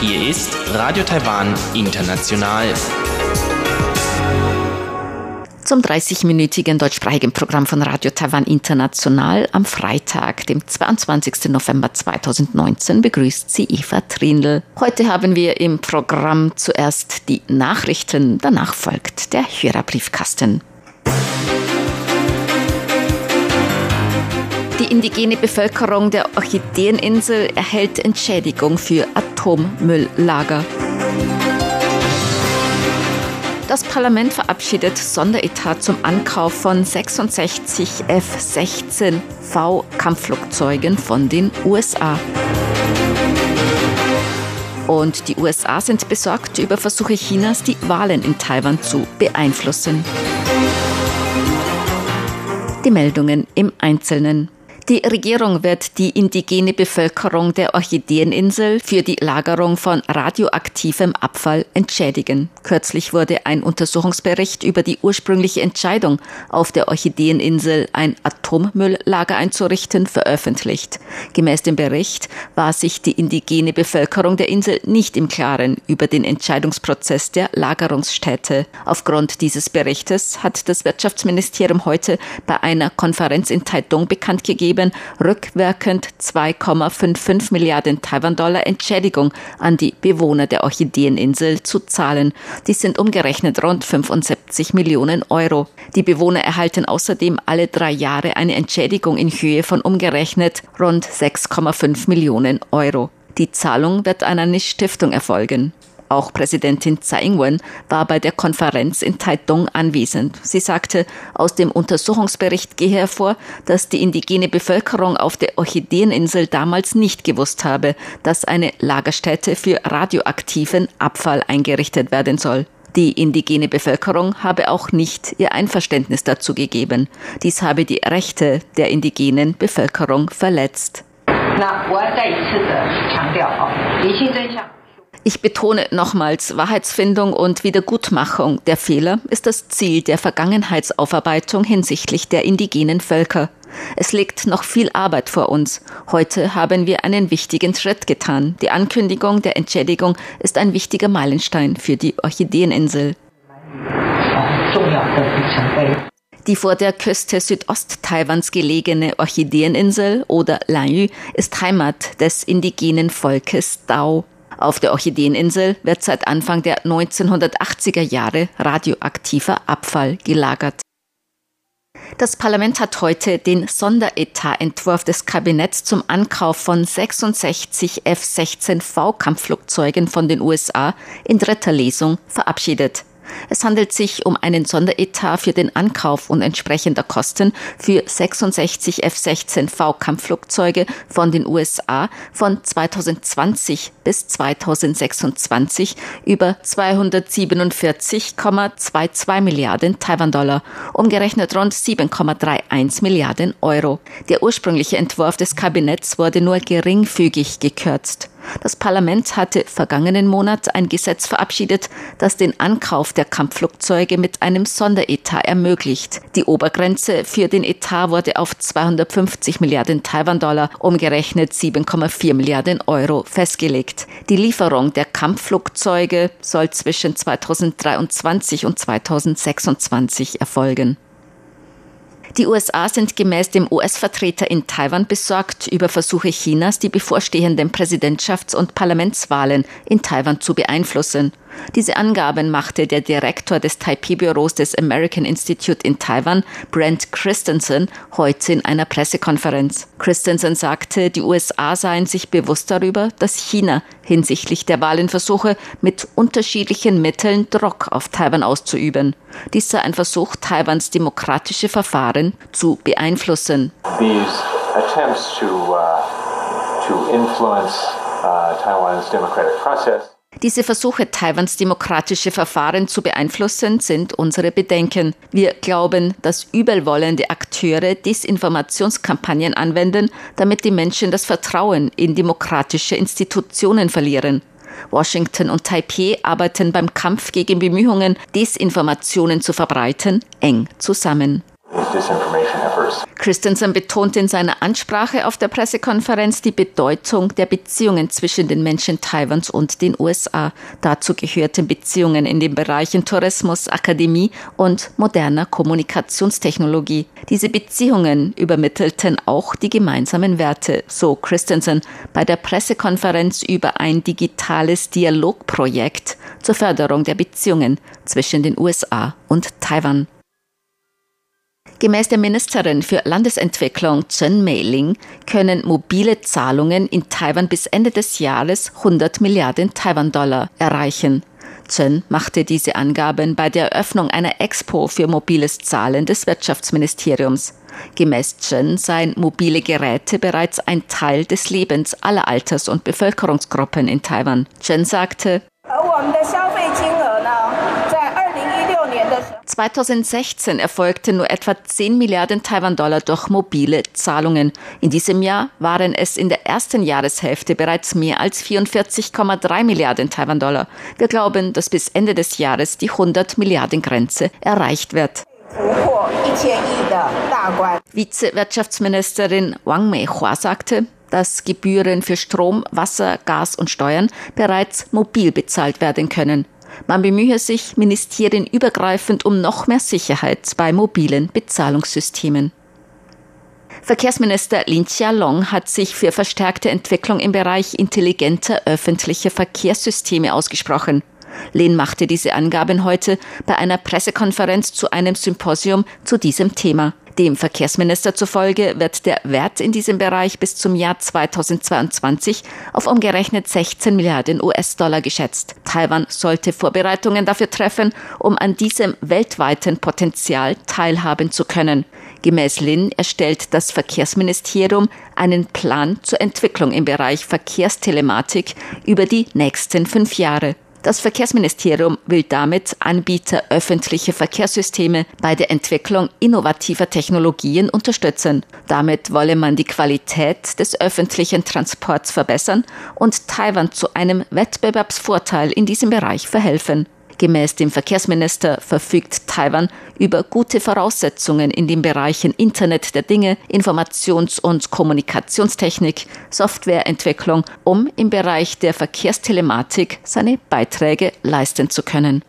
Hier ist Radio Taiwan International. Zum 30-minütigen deutschsprachigen Programm von Radio Taiwan International am Freitag, dem 22. November 2019, begrüßt sie Eva Trindl. Heute haben wir im Programm zuerst die Nachrichten, danach folgt der Hörerbriefkasten. Die indigene Bevölkerung der Orchideeninsel erhält Entschädigung für Atommülllager. Das Parlament verabschiedet Sonderetat zum Ankauf von 66 F-16V Kampfflugzeugen von den USA. Und die USA sind besorgt über Versuche Chinas, die Wahlen in Taiwan zu beeinflussen. Die Meldungen im Einzelnen. Die Regierung wird die indigene Bevölkerung der Orchideeninsel für die Lagerung von radioaktivem Abfall entschädigen. Kürzlich wurde ein Untersuchungsbericht über die ursprüngliche Entscheidung, auf der Orchideeninsel ein Atommülllager einzurichten, veröffentlicht. Gemäß dem Bericht war sich die indigene Bevölkerung der Insel nicht im Klaren über den Entscheidungsprozess der Lagerungsstätte. Aufgrund dieses Berichtes hat das Wirtschaftsministerium heute bei einer Konferenz in Taitung bekannt gegeben, gegeben, rückwirkend 2,55 Milliarden Taiwan-Dollar Entschädigung an die Bewohner der Orchideeninsel zu zahlen. Dies sind umgerechnet rund 75 Millionen Euro. Die Bewohner erhalten außerdem alle drei Jahre eine Entschädigung in Höhe von umgerechnet rund 6,5 Millionen Euro. Die Zahlung wird an eine Stiftung erfolgen. Auch Präsidentin Tsai Ing-wen war bei der Konferenz in Taitung anwesend. Sie sagte, aus dem Untersuchungsbericht gehe hervor, dass die indigene Bevölkerung auf der Orchideeninsel damals nicht gewusst habe, dass eine Lagerstätte für radioaktiven Abfall eingerichtet werden soll. Die indigene Bevölkerung habe auch nicht ihr Einverständnis dazu gegeben. Dies habe die Rechte der indigenen Bevölkerung verletzt. Ich betone nochmals, Wahrheitsfindung und Wiedergutmachung der Fehler ist das Ziel der Vergangenheitsaufarbeitung hinsichtlich der indigenen Völker. Es liegt noch viel Arbeit vor uns. Heute haben wir einen wichtigen Schritt getan. Die Ankündigung der Entschädigung ist ein wichtiger Meilenstein für die Orchideeninsel. Die vor der Küste Südost-Taiwans gelegene Orchideeninsel oder Lanyu ist Heimat des indigenen Volkes Dao. Auf der Orchideeninsel wird seit Anfang der 1980er Jahre radioaktiver Abfall gelagert. Das Parlament hat heute den Sonderetaentwurf des Kabinetts zum Ankauf von 66 F-16V Kampfflugzeugen von den USA in dritter Lesung verabschiedet. Es handelt sich um einen Sonderetat für den Ankauf und entsprechender Kosten für 66 F-16V Kampfflugzeuge von den USA von 2020 bis 2026 über 247,22 Milliarden Taiwan-Dollar, umgerechnet rund 7,31 Milliarden Euro. Der ursprüngliche Entwurf des Kabinetts wurde nur geringfügig gekürzt. Das Parlament hatte vergangenen Monat ein Gesetz verabschiedet, das den Ankauf der Kampfflugzeuge mit einem Sonderetat ermöglicht. Die Obergrenze für den Etat wurde auf 250 Milliarden Taiwan-Dollar, umgerechnet 7,4 Milliarden Euro, festgelegt. Die Lieferung der Kampfflugzeuge soll zwischen 2023 und 2026 erfolgen. Die USA sind gemäß dem US-Vertreter in Taiwan besorgt über Versuche Chinas, die bevorstehenden Präsidentschafts- und Parlamentswahlen in Taiwan zu beeinflussen. Diese Angaben machte der Direktor des Taipei-Büros des American Institute in Taiwan, Brent Christensen, heute in einer Pressekonferenz. Christensen sagte, die USA seien sich bewusst darüber, dass China hinsichtlich der Wahlen versuche, mit unterschiedlichen Mitteln Druck auf Taiwan auszuüben. Dies sei ein Versuch, Taiwans demokratische Verfahren zu beeinflussen. To, uh, to influence uh, Taiwan's democratic process diese Versuche, Taiwans demokratische Verfahren zu beeinflussen, sind unsere Bedenken. Wir glauben, dass übelwollende Akteure Desinformationskampagnen anwenden, damit die Menschen das Vertrauen in demokratische Institutionen verlieren. Washington und Taipei arbeiten beim Kampf gegen Bemühungen, Desinformationen zu verbreiten, eng zusammen. Christensen betont in seiner Ansprache auf der Pressekonferenz die Bedeutung der Beziehungen zwischen den Menschen Taiwans und den USA. Dazu gehörten Beziehungen in den Bereichen Tourismus, Akademie und moderner Kommunikationstechnologie. Diese Beziehungen übermittelten auch die gemeinsamen Werte, so Christensen bei der Pressekonferenz über ein digitales Dialogprojekt zur Förderung der Beziehungen zwischen den USA und Taiwan. Gemäß der Ministerin für Landesentwicklung Chen Meiling können mobile Zahlungen in Taiwan bis Ende des Jahres 100 Milliarden Taiwan-Dollar erreichen. Chen machte diese Angaben bei der Eröffnung einer Expo für mobiles Zahlen des Wirtschaftsministeriums. Gemäß Chen seien mobile Geräte bereits ein Teil des Lebens aller Alters- und Bevölkerungsgruppen in Taiwan. Chen sagte, 2016 erfolgte nur etwa 10 Milliarden Taiwan-Dollar durch mobile Zahlungen. In diesem Jahr waren es in der ersten Jahreshälfte bereits mehr als 44,3 Milliarden Taiwan-Dollar. Wir glauben, dass bis Ende des Jahres die 100 Milliarden Grenze erreicht wird. Vize-Wirtschaftsministerin Wang Meihua sagte, dass Gebühren für Strom, Wasser, Gas und Steuern bereits mobil bezahlt werden können. Man bemühe sich ministerienübergreifend um noch mehr Sicherheit bei mobilen Bezahlungssystemen. Verkehrsminister Lin Chia-long hat sich für verstärkte Entwicklung im Bereich intelligenter öffentlicher Verkehrssysteme ausgesprochen. Lin machte diese Angaben heute bei einer Pressekonferenz zu einem Symposium zu diesem Thema. Dem Verkehrsminister zufolge wird der Wert in diesem Bereich bis zum Jahr 2022 auf umgerechnet 16 Milliarden US-Dollar geschätzt. Taiwan sollte Vorbereitungen dafür treffen, um an diesem weltweiten Potenzial teilhaben zu können. Gemäß Lin erstellt das Verkehrsministerium einen Plan zur Entwicklung im Bereich Verkehrstelematik über die nächsten fünf Jahre. Das Verkehrsministerium will damit Anbieter öffentlicher Verkehrssysteme bei der Entwicklung innovativer Technologien unterstützen. Damit wolle man die Qualität des öffentlichen Transports verbessern und Taiwan zu einem Wettbewerbsvorteil in diesem Bereich verhelfen. Gemäß dem Verkehrsminister verfügt Taiwan über gute Voraussetzungen in den Bereichen Internet der Dinge, Informations- und Kommunikationstechnik, Softwareentwicklung, um im Bereich der Verkehrstelematik seine Beiträge leisten zu können.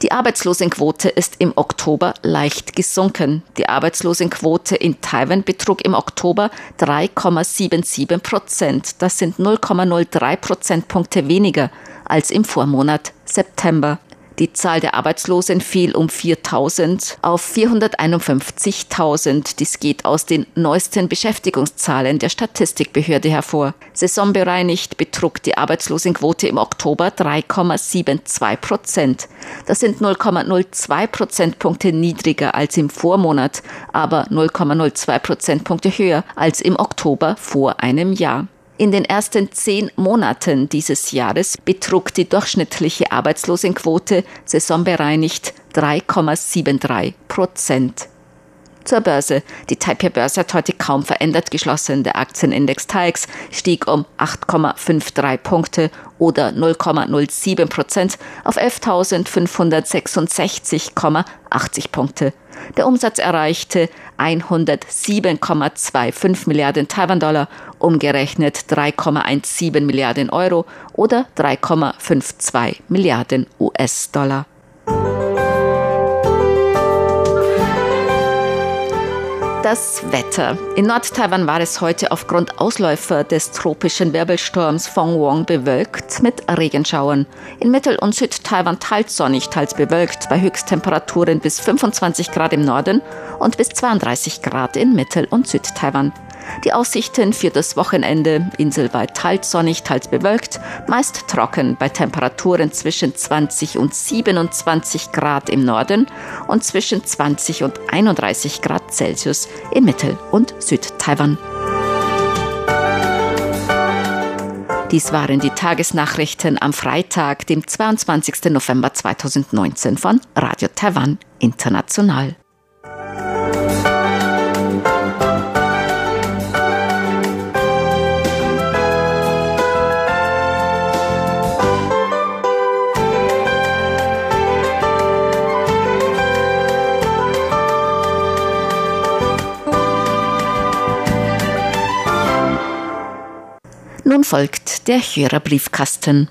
Die Arbeitslosenquote ist im Oktober leicht gesunken. Die Arbeitslosenquote in Taiwan betrug im Oktober 3,77 Prozent. Das sind 0,03 Prozentpunkte weniger als im Vormonat September. Die Zahl der Arbeitslosen fiel um 4.000 auf 451.000. Dies geht aus den neuesten Beschäftigungszahlen der Statistikbehörde hervor. Saisonbereinigt betrug die Arbeitslosenquote im Oktober 3,72 Prozent. Das sind 0,02 Prozentpunkte niedriger als im Vormonat, aber 0,02 Prozentpunkte höher als im Oktober vor einem Jahr. In den ersten zehn Monaten dieses Jahres betrug die durchschnittliche Arbeitslosenquote saisonbereinigt 3,73 Prozent. Zur Börse. Die Taipei-Börse hat heute kaum verändert geschlossen. Der Aktienindex TAIX stieg um 8,53 Punkte oder 0,07 Prozent auf 11.566,80 Punkte. Der Umsatz erreichte 107,25 Milliarden Taiwan-Dollar, umgerechnet 3,17 Milliarden Euro oder 3,52 Milliarden US-Dollar. Das Wetter. In Nord-Taiwan war es heute aufgrund Ausläufer des tropischen Wirbelsturms Fong Wong bewölkt mit Regenschauern. In Mittel- und Süd-Taiwan teils sonnig, teils bewölkt, bei Höchsttemperaturen bis 25 Grad im Norden und bis 32 Grad in Mittel- und Süd-Taiwan. Die Aussichten für das Wochenende inselweit teils sonnig, teils bewölkt, meist trocken bei Temperaturen zwischen 20 und 27 Grad im Norden und zwischen 20 und 31 Grad Celsius in Mittel- und Südtaiwan. Dies waren die Tagesnachrichten am Freitag, dem 22. November 2019 von Radio Taiwan International. Nun folgt der Hörerbriefkasten.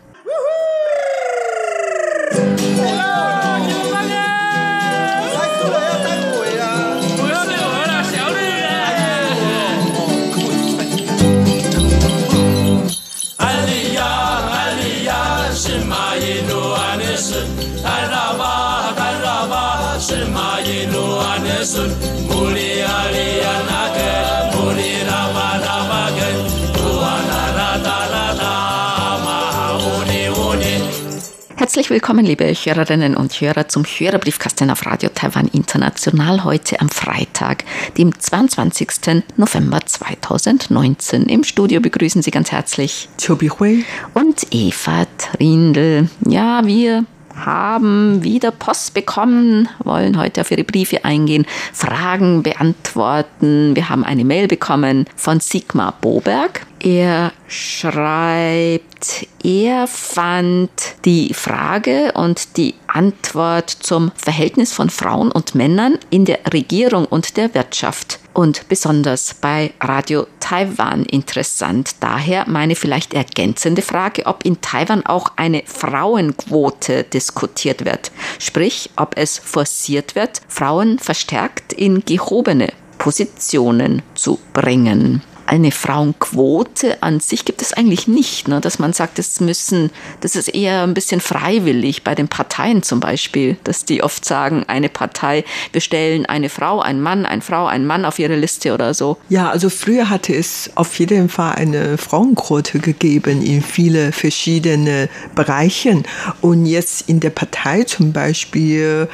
Willkommen, liebe Hörerinnen und Hörer, zum Hörerbriefkasten auf Radio Taiwan International heute am Freitag, dem 22. November 2019. Im Studio begrüßen Sie ganz herzlich Hui und Eva Trindl. Ja, wir haben wieder Post bekommen, wollen heute auf Ihre Briefe eingehen, Fragen beantworten. Wir haben eine Mail bekommen von Sigmar Boberg. Er schreibt, er fand die Frage und die Antwort zum Verhältnis von Frauen und Männern in der Regierung und der Wirtschaft und besonders bei Radio Taiwan interessant. Daher meine vielleicht ergänzende Frage, ob in Taiwan auch eine Frauenquote diskutiert wird. Sprich, ob es forciert wird, Frauen verstärkt in gehobene Positionen zu bringen eine Frauenquote an sich gibt es eigentlich nicht, ne? dass man sagt, das müssen, das ist eher ein bisschen freiwillig bei den Parteien zum Beispiel, dass die oft sagen, eine Partei, wir stellen eine Frau, ein Mann, eine Frau, ein Mann auf ihre Liste oder so. Ja, also früher hatte es auf jeden Fall eine Frauenquote gegeben in viele verschiedene Bereichen und jetzt in der Partei zum Beispiel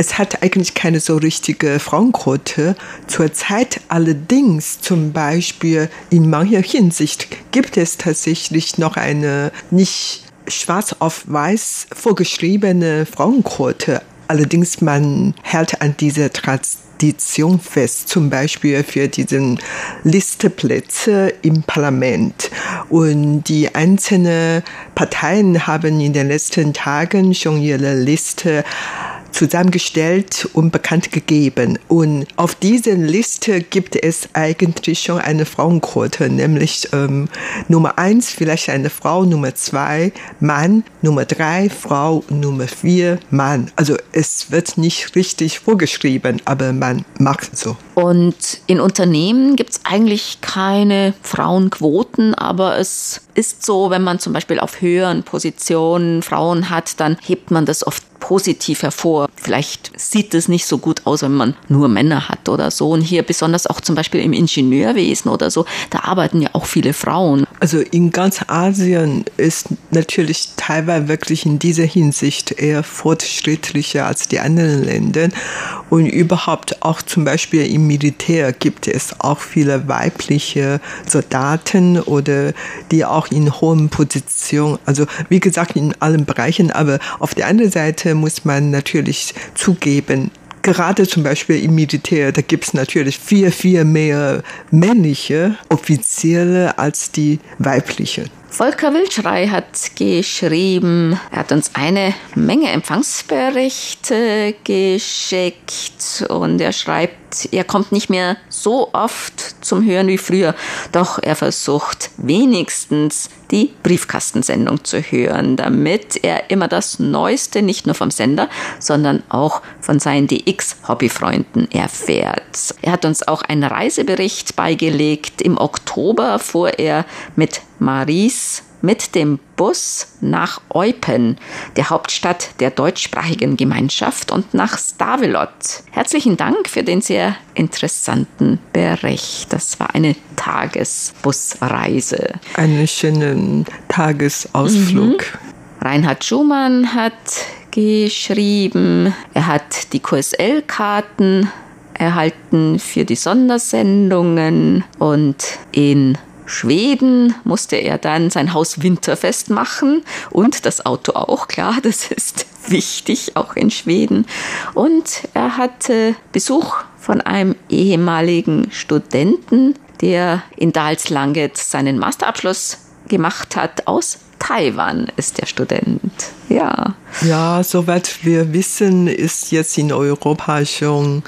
es hat eigentlich keine so richtige Frauenquote. Zurzeit allerdings zum Beispiel in mancher Hinsicht gibt es tatsächlich noch eine nicht schwarz auf weiß vorgeschriebene Frauenquote. Allerdings man hält an dieser Tradition fest, zum Beispiel für diesen Listeplätze im Parlament. Und die einzelnen Parteien haben in den letzten Tagen schon ihre Liste zusammengestellt und bekannt gegeben. Und auf dieser Liste gibt es eigentlich schon eine Frauenquote, nämlich ähm, Nummer eins vielleicht eine Frau, Nummer zwei Mann, Nummer drei Frau, Nummer vier Mann. Also es wird nicht richtig vorgeschrieben, aber man macht so. Und in Unternehmen gibt es eigentlich keine Frauenquoten, aber es ist so, wenn man zum Beispiel auf höheren Positionen Frauen hat, dann hebt man das oft positiv hervor. Vielleicht sieht es nicht so gut aus, wenn man nur Männer hat oder so. Und hier besonders auch zum Beispiel im Ingenieurwesen oder so, da arbeiten ja auch viele Frauen. Also in ganz Asien ist natürlich Taiwan wirklich in dieser Hinsicht eher fortschrittlicher als die anderen Länder. Und überhaupt auch zum Beispiel im Militär gibt es auch viele weibliche Soldaten oder die auch in hohen Positionen, also wie gesagt in allen Bereichen, aber auf der anderen Seite muss man natürlich zugeben, gerade zum Beispiel im Militär, da gibt es natürlich viel, viel mehr männliche Offiziere als die weiblichen. Volker Wildschrei hat geschrieben, er hat uns eine Menge Empfangsberichte geschickt und er schreibt, er kommt nicht mehr so oft zum Hören wie früher, doch er versucht wenigstens die Briefkastensendung zu hören, damit er immer das Neueste nicht nur vom Sender, sondern auch von seinen DX-Hobbyfreunden erfährt. Er hat uns auch einen Reisebericht beigelegt. Im Oktober fuhr er mit Maries mit dem Bus nach Eupen, der Hauptstadt der deutschsprachigen Gemeinschaft, und nach Stavelot. Herzlichen Dank für den sehr interessanten Bericht. Das war eine Tagesbusreise. Einen schönen Tagesausflug. Mhm. Reinhard Schumann hat geschrieben, er hat die QSL-Karten erhalten für die Sondersendungen und in Schweden musste er dann sein Haus winterfest machen und das Auto auch, klar, das ist wichtig, auch in Schweden. Und er hatte Besuch von einem ehemaligen Studenten, der in Dalslanget seinen Masterabschluss gemacht hat aus Taiwan ist der Student. Ja. Ja, soweit wir wissen, ist jetzt in Europa schon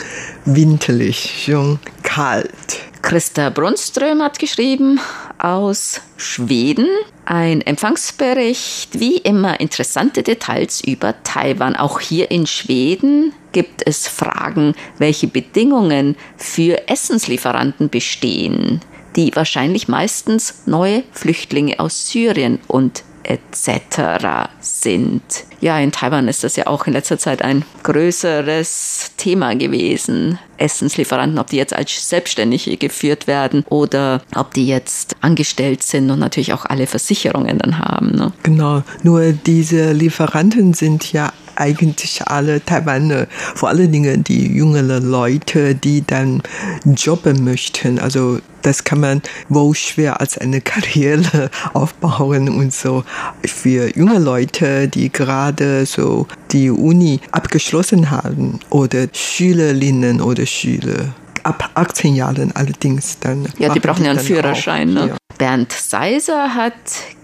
winterlich, schon kalt. Christa Brunström hat geschrieben, aus Schweden. Ein Empfangsbericht, wie immer interessante Details über Taiwan. Auch hier in Schweden gibt es Fragen, welche Bedingungen für Essenslieferanten bestehen, die wahrscheinlich meistens neue Flüchtlinge aus Syrien und etc. sind. Ja, in Taiwan ist das ja auch in letzter Zeit ein größeres Thema gewesen. Essenslieferanten, ob die jetzt als Selbstständige geführt werden oder ob die jetzt angestellt sind und natürlich auch alle Versicherungen dann haben. Ne? Genau, nur diese Lieferanten sind ja eigentlich alle Taiwaner, vor allen Dingen die jüngeren Leute, die dann jobben möchten. Also das kann man wohl schwer als eine Karriere aufbauen und so. Für junge Leute, die gerade so die Uni abgeschlossen haben oder Schülerinnen oder Schüler ab 18 Jahren allerdings dann. Ja, die brauchen ja einen Führerschein. Ne? Bernd Seiser hat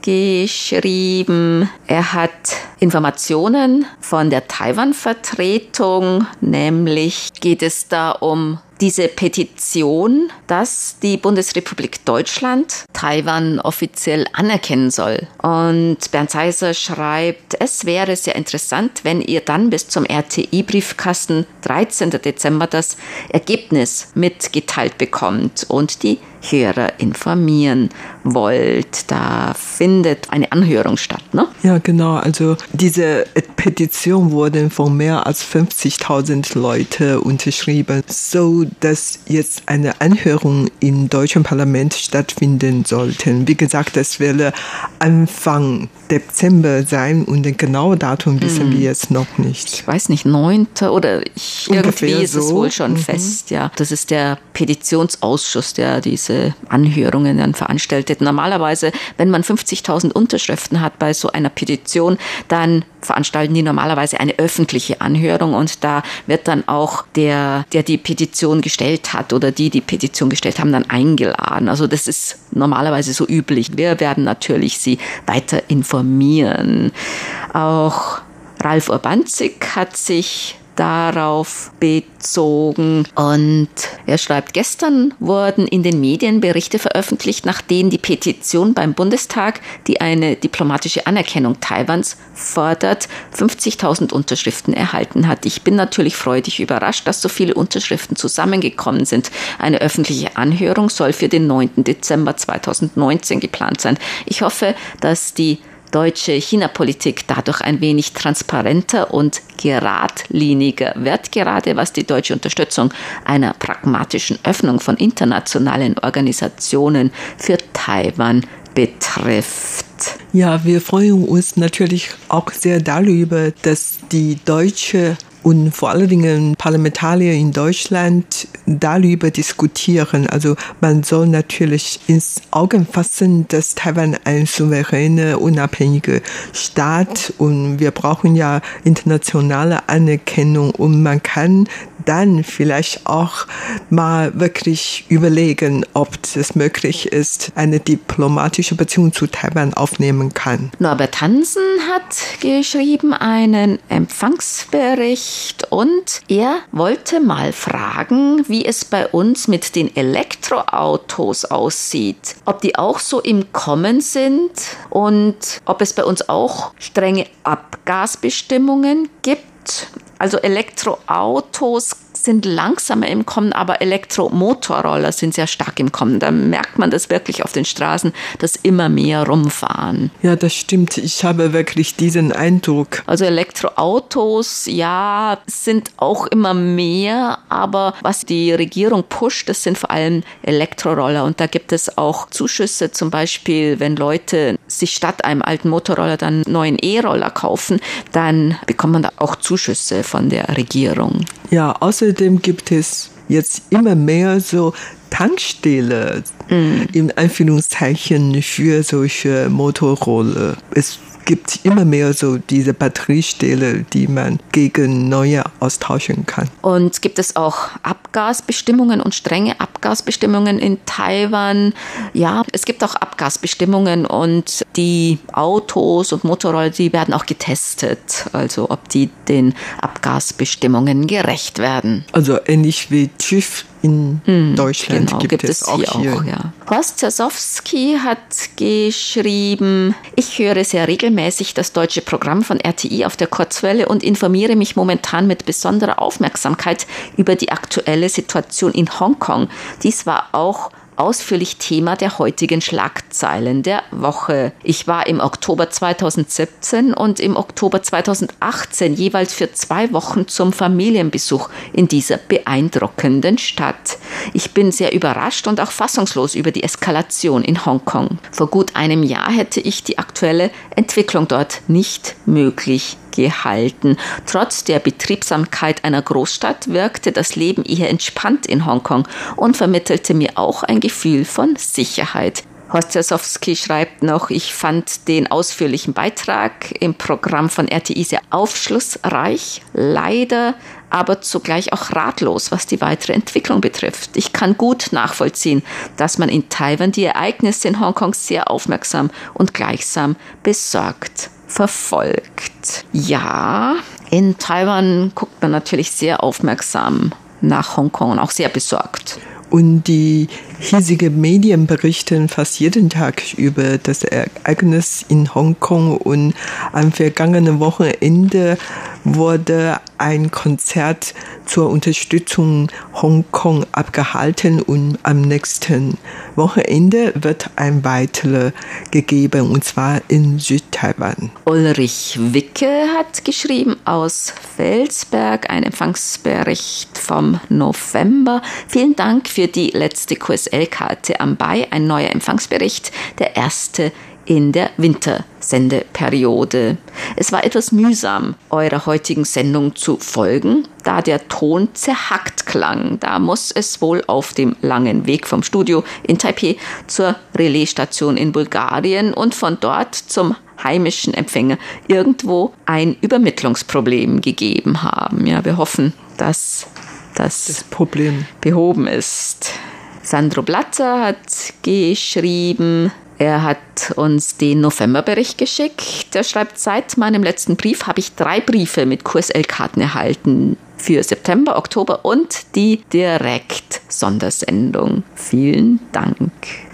geschrieben, er hat Informationen von der Taiwan-Vertretung, nämlich geht es da um diese Petition, dass die Bundesrepublik Deutschland Taiwan offiziell anerkennen soll. Und Bernd Seiser schreibt, es wäre sehr interessant, wenn ihr dann bis zum RTI-Briefkasten 13. Dezember das Ergebnis mitgeteilt bekommt und die Hörer informieren wollt. Da findet eine Anhörung statt, ne? Ja, genau. Also diese Petition wurde von mehr als 50.000 Leute unterschrieben, so dass jetzt eine Anhörung im deutschen Parlament stattfinden sollte. Wie gesagt, das wäre Anfang Dezember sein und den genauen Datum wissen hm. wir jetzt noch nicht. Ich weiß nicht, 9. oder ich, irgendwie ist so. es wohl schon mhm. fest, ja. Das ist der Petitionsausschuss, der diese Anhörungen dann veranstaltet. Normalerweise, wenn man 50.000 Unterschriften hat bei so einer Petition, dann veranstalten die normalerweise eine öffentliche Anhörung und da wird dann auch der, der die Petition gestellt hat oder die die Petition gestellt haben, dann eingeladen. Also das ist normalerweise so üblich. Wir werden natürlich Sie weiter informieren. Auch Ralf Urbanzig hat sich darauf bezogen. Und er schreibt, gestern wurden in den Medien Berichte veröffentlicht, nach denen die Petition beim Bundestag, die eine diplomatische Anerkennung Taiwans fordert, 50.000 Unterschriften erhalten hat. Ich bin natürlich freudig überrascht, dass so viele Unterschriften zusammengekommen sind. Eine öffentliche Anhörung soll für den 9. Dezember 2019 geplant sein. Ich hoffe, dass die deutsche China-Politik dadurch ein wenig transparenter und geradliniger wird, gerade was die deutsche Unterstützung einer pragmatischen Öffnung von internationalen Organisationen für Taiwan betrifft. Ja, wir freuen uns natürlich auch sehr darüber, dass die deutsche und vor allen Dingen Parlamentarier in Deutschland darüber diskutieren. Also man soll natürlich ins Auge fassen, dass Taiwan ein souveräner, unabhängiger Staat und wir brauchen ja internationale Anerkennung und man kann dann vielleicht auch mal wirklich überlegen, ob es möglich ist, eine diplomatische Beziehung zu Taiwan aufnehmen kann. Norbert Hansen hat geschrieben einen Empfangsbericht und er wollte mal fragen, wie es bei uns mit den Elektroautos aussieht. Ob die auch so im Kommen sind und ob es bei uns auch strenge Abgasbestimmungen gibt. Also Elektroautos sind langsamer im Kommen, aber Elektromotorroller sind sehr stark im Kommen. Da merkt man das wirklich auf den Straßen, dass immer mehr rumfahren. Ja, das stimmt. Ich habe wirklich diesen Eindruck. Also Elektroautos, ja, sind auch immer mehr, aber was die Regierung pusht, das sind vor allem Elektroroller. Und da gibt es auch Zuschüsse, zum Beispiel, wenn Leute sich statt einem alten Motorroller dann einen neuen E-Roller kaufen, dann bekommt man da auch Zuschüsse von der Regierung. Ja, außerdem gibt es jetzt immer mehr so Tankstelle mm. in Anführungszeichen für solche Motorroller. Es gibt immer mehr so diese Batteriestähle, die man gegen neue austauschen kann. Und gibt es auch Ab Abgasbestimmungen und strenge Abgasbestimmungen in Taiwan. Ja, es gibt auch Abgasbestimmungen und die Autos und Motorroller, die werden auch getestet, also ob die den Abgasbestimmungen gerecht werden. Also ähnlich wie TÜV in hm, Deutschland genau, gibt, gibt, es, auch hier. hier. Auch, ja. Horst Zasowski hat geschrieben, ich höre sehr regelmäßig das deutsche Programm von RTI auf der Kurzwelle und informiere mich momentan mit besonderer Aufmerksamkeit über die aktuelle Situation in Hongkong. Dies war auch ausführlich Thema der heutigen Schlagzeilen der Woche. Ich war im Oktober 2017 und im Oktober 2018 jeweils für zwei Wochen zum Familienbesuch in dieser beeindruckenden Stadt. Ich bin sehr überrascht und auch fassungslos über die Eskalation in Hongkong. Vor gut einem Jahr hätte ich die aktuelle Entwicklung dort nicht möglich gehalten. Trotz der Betriebsamkeit einer Großstadt wirkte das Leben eher entspannt in Hongkong und vermittelte mir auch ein Gefühl von Sicherheit. Horst Jasowski schreibt noch, ich fand den ausführlichen Beitrag im Programm von RTI sehr aufschlussreich, leider aber zugleich auch ratlos, was die weitere Entwicklung betrifft. Ich kann gut nachvollziehen, dass man in Taiwan die Ereignisse in Hongkong sehr aufmerksam und gleichsam besorgt verfolgt. Ja, in Taiwan guckt man natürlich sehr aufmerksam nach Hongkong und auch sehr besorgt. Und die hiesigen Medien berichten fast jeden Tag über das Ereignis in Hongkong und am vergangenen Wochenende wurde ein Konzert zur Unterstützung Hongkong abgehalten und am nächsten Wochenende wird ein weiterer gegeben und zwar in Südtaiwan. Ulrich Wicke hat geschrieben aus Felsberg ein Empfangsbericht vom November. Vielen Dank für die letzte QSL-Karte am Bei, ein neuer Empfangsbericht, der erste in der Wintersendeperiode. Es war etwas mühsam, eurer heutigen Sendung zu folgen, da der Ton zerhackt klang. Da muss es wohl auf dem langen Weg vom Studio in Taipei zur Relaisstation in Bulgarien und von dort zum heimischen Empfänger irgendwo ein Übermittlungsproblem gegeben haben. Ja, wir hoffen, dass das, das Problem behoben ist. Sandro Blatter hat geschrieben, er hat uns den Novemberbericht geschickt. Er schreibt, seit meinem letzten Brief habe ich drei Briefe mit QSL-Karten erhalten für September, Oktober und die Direkt-Sondersendung. Vielen Dank.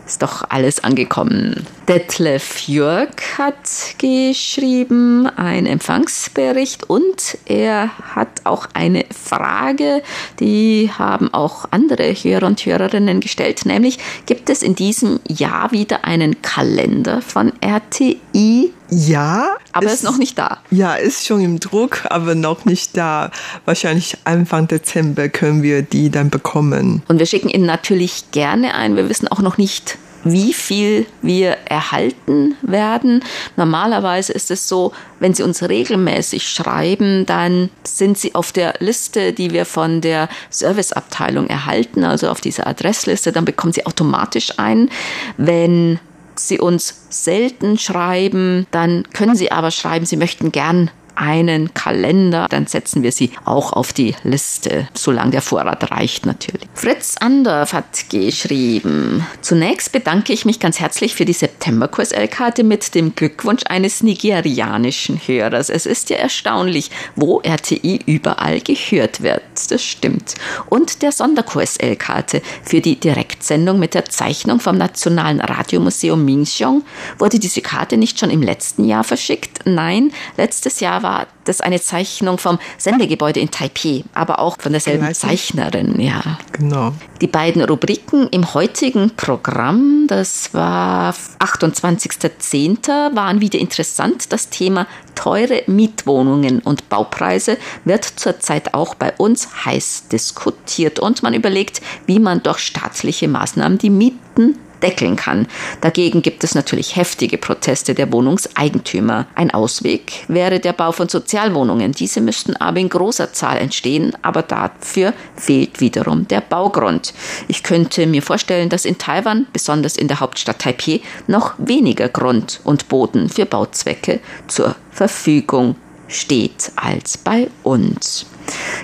Ist doch alles angekommen. Detlef Jörg hat geschrieben, ein Empfangsbericht und er hat auch eine Frage, die haben auch andere Hörer und Hörerinnen gestellt, nämlich gibt es in diesem Jahr wieder einen Kalender von RTI? Ja. Aber ist, ist noch nicht da. Ja, ist schon im Druck, aber noch nicht da. Wahrscheinlich Anfang Dezember können wir die dann bekommen. Und wir schicken Ihnen natürlich gerne ein. Wir wissen auch noch nicht, wie viel wir erhalten werden. Normalerweise ist es so, wenn Sie uns regelmäßig schreiben, dann sind Sie auf der Liste, die wir von der Serviceabteilung erhalten, also auf dieser Adressliste, dann bekommen Sie automatisch ein. Wenn Sie uns selten schreiben, dann können Sie aber schreiben, Sie möchten gern einen Kalender, dann setzen wir sie auch auf die Liste, solange der Vorrat reicht natürlich. Fritz Andorf hat geschrieben, zunächst bedanke ich mich ganz herzlich für die September-Kurs-L-Karte mit dem Glückwunsch eines nigerianischen Hörers. Es ist ja erstaunlich, wo RTI überall gehört wird. Das stimmt. Und der Sonderkurs-L-Karte für die Direktsendung mit der Zeichnung vom Nationalen Radiomuseum Minxiong. Wurde diese Karte nicht schon im letzten Jahr verschickt? Nein, letztes Jahr war das eine Zeichnung vom Sendegebäude in Taipei, aber auch von derselben Zeichnerin, ja. Genau. Die beiden Rubriken im heutigen Programm, das war 28.10., waren wieder interessant. Das Thema teure Mietwohnungen und Baupreise wird zurzeit auch bei uns heiß diskutiert und man überlegt, wie man durch staatliche Maßnahmen die Mieten deckeln kann. Dagegen gibt es natürlich heftige Proteste der Wohnungseigentümer. Ein Ausweg wäre der Bau von Sozialwohnungen. Diese müssten aber in großer Zahl entstehen, aber dafür fehlt wiederum der Baugrund. Ich könnte mir vorstellen, dass in Taiwan, besonders in der Hauptstadt Taipei, noch weniger Grund und Boden für Bauzwecke zur Verfügung steht als bei uns.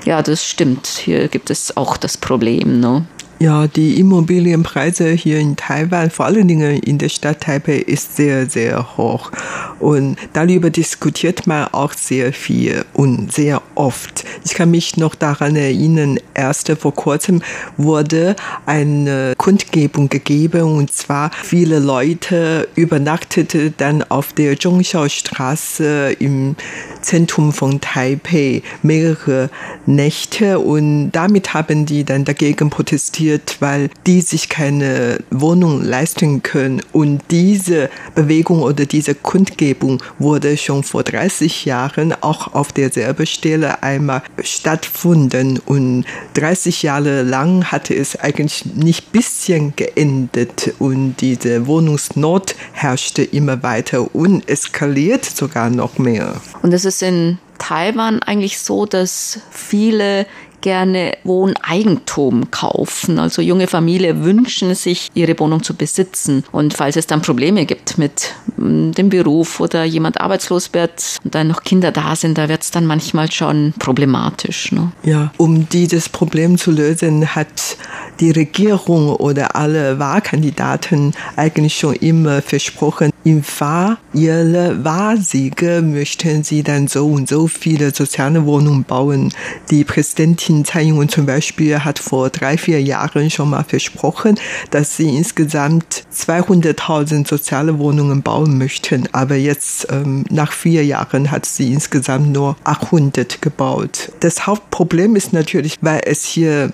Ja, das stimmt. Hier gibt es auch das Problem. Ne? Ja, die Immobilienpreise hier in Taiwan, vor allen Dingen in der Stadt Taipei, ist sehr, sehr hoch. Und darüber diskutiert man auch sehr viel und sehr oft. Ich kann mich noch daran erinnern, erst vor kurzem wurde eine Kundgebung gegeben und zwar viele Leute übernachteten dann auf der Zhongxiao-Straße im Zentrum von Taipei mehrere Nächte und damit haben die dann dagegen protestiert, passiert, weil die sich keine Wohnung leisten können. Und diese Bewegung oder diese Kundgebung wurde schon vor 30 Jahren auch auf derselben Stelle einmal stattgefunden. Und 30 Jahre lang hatte es eigentlich nicht bisschen geendet und diese Wohnungsnot herrschte immer weiter und eskaliert sogar noch mehr. Und es ist in Taiwan eigentlich so, dass viele gerne Wohneigentum kaufen. Also junge Familien wünschen sich, ihre Wohnung zu besitzen. Und falls es dann Probleme gibt mit mm, dem Beruf oder jemand arbeitslos wird und dann noch Kinder da sind, da wird es dann manchmal schon problematisch. Ne? Ja, um dieses Problem zu lösen, hat die Regierung oder alle Wahlkandidaten eigentlich schon immer versprochen, im Fall ihrer Wahlsiege möchten sie dann so und so viele soziale Wohnungen bauen. Die Präsidentin Tsai Ing-wen zum Beispiel hat vor drei, vier Jahren schon mal versprochen, dass sie insgesamt 200.000 soziale Wohnungen bauen möchten. Aber jetzt, ähm, nach vier Jahren, hat sie insgesamt nur 800 gebaut. Das Hauptproblem ist natürlich, weil es hier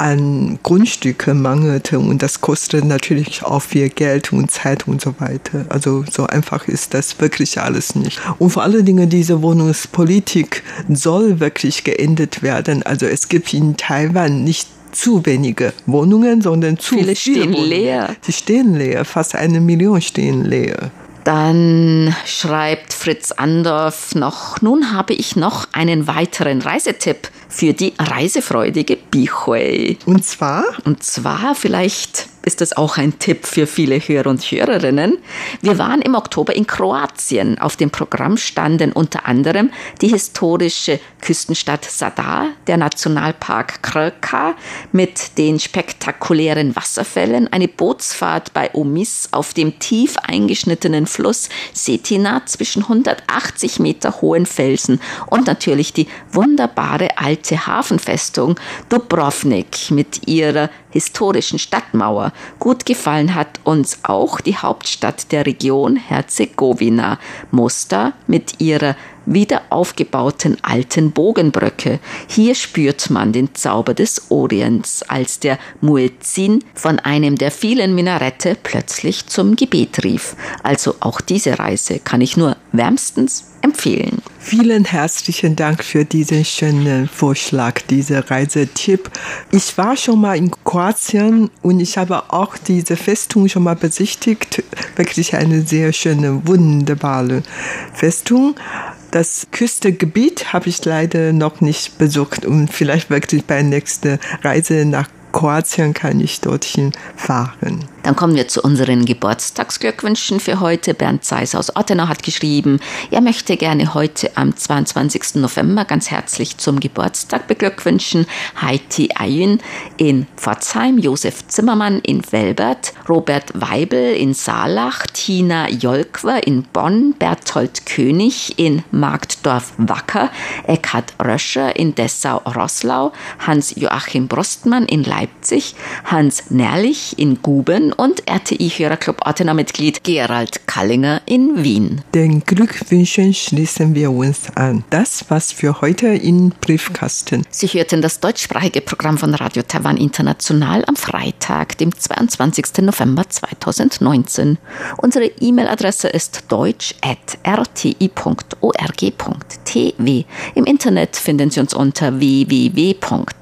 an Grundstücke mangelte und das kostet natürlich auch viel Geld und Zeit und so weiter. Also so einfach ist das wirklich alles nicht. Und vor allen Dingen diese Wohnungspolitik soll wirklich geendet werden. Also es gibt in Taiwan nicht zu wenige Wohnungen, sondern zu viele, viele stehen Wohnungen. leer. Sie stehen leer, fast eine Million stehen leer. Dann schreibt Fritz Andorf noch, nun habe ich noch einen weiteren Reisetipp für die reisefreudige Bihui. Und zwar? Und zwar vielleicht ist das auch ein Tipp für viele Hörer und Hörerinnen. Wir waren im Oktober in Kroatien. Auf dem Programm standen unter anderem die historische Küstenstadt Sadar, der Nationalpark Krka mit den spektakulären Wasserfällen, eine Bootsfahrt bei Omis auf dem tief eingeschnittenen Fluss Setina zwischen 180 Meter hohen Felsen und natürlich die wunderbare alte Hafenfestung Dubrovnik mit ihrer historischen Stadtmauer. Gut gefallen hat uns auch die Hauptstadt der Region Herzegowina, Mostar mit ihrer wieder aufgebauten alten Bogenbrücke. Hier spürt man den Zauber des Orients, als der Muezzin von einem der vielen Minarette plötzlich zum Gebet rief. Also auch diese Reise kann ich nur wärmstens empfehlen. Vielen herzlichen Dank für diesen schönen Vorschlag, diesen Reisetipp. Ich war schon mal in Kroatien und ich habe auch diese Festung schon mal besichtigt. Wirklich eine sehr schöne, wunderbare Festung. Das Küstengebiet habe ich leider noch nicht besucht und vielleicht wirklich bei nächster Reise nach Kroatien kann ich dorthin fahren. Dann kommen wir zu unseren Geburtstagsglückwünschen für heute. Bernd Zeiss aus Ottenau hat geschrieben, er möchte gerne heute am 22. November ganz herzlich zum Geburtstag beglückwünschen Heidi Ayun in Pforzheim, Josef Zimmermann in Welbert, Robert Weibel in Saalach, Tina Jolkwer in Bonn, Berthold König in Marktdorf-Wacker, Eckhard Röscher in Dessau-Rosslau, Hans-Joachim Brustmann in Leipzig, Hans Nerlich in Guben und RTI-Hörerclub Ortener-Mitglied Gerald Kallinger in Wien. Den Glückwünschen schließen wir uns an. Das war's für heute in Briefkasten. Sie hörten das deutschsprachige Programm von Radio Taiwan International am Freitag, dem 22. November 2019. Unsere E-Mail-Adresse ist deutsch.rti.org.tw. Im Internet finden Sie uns unter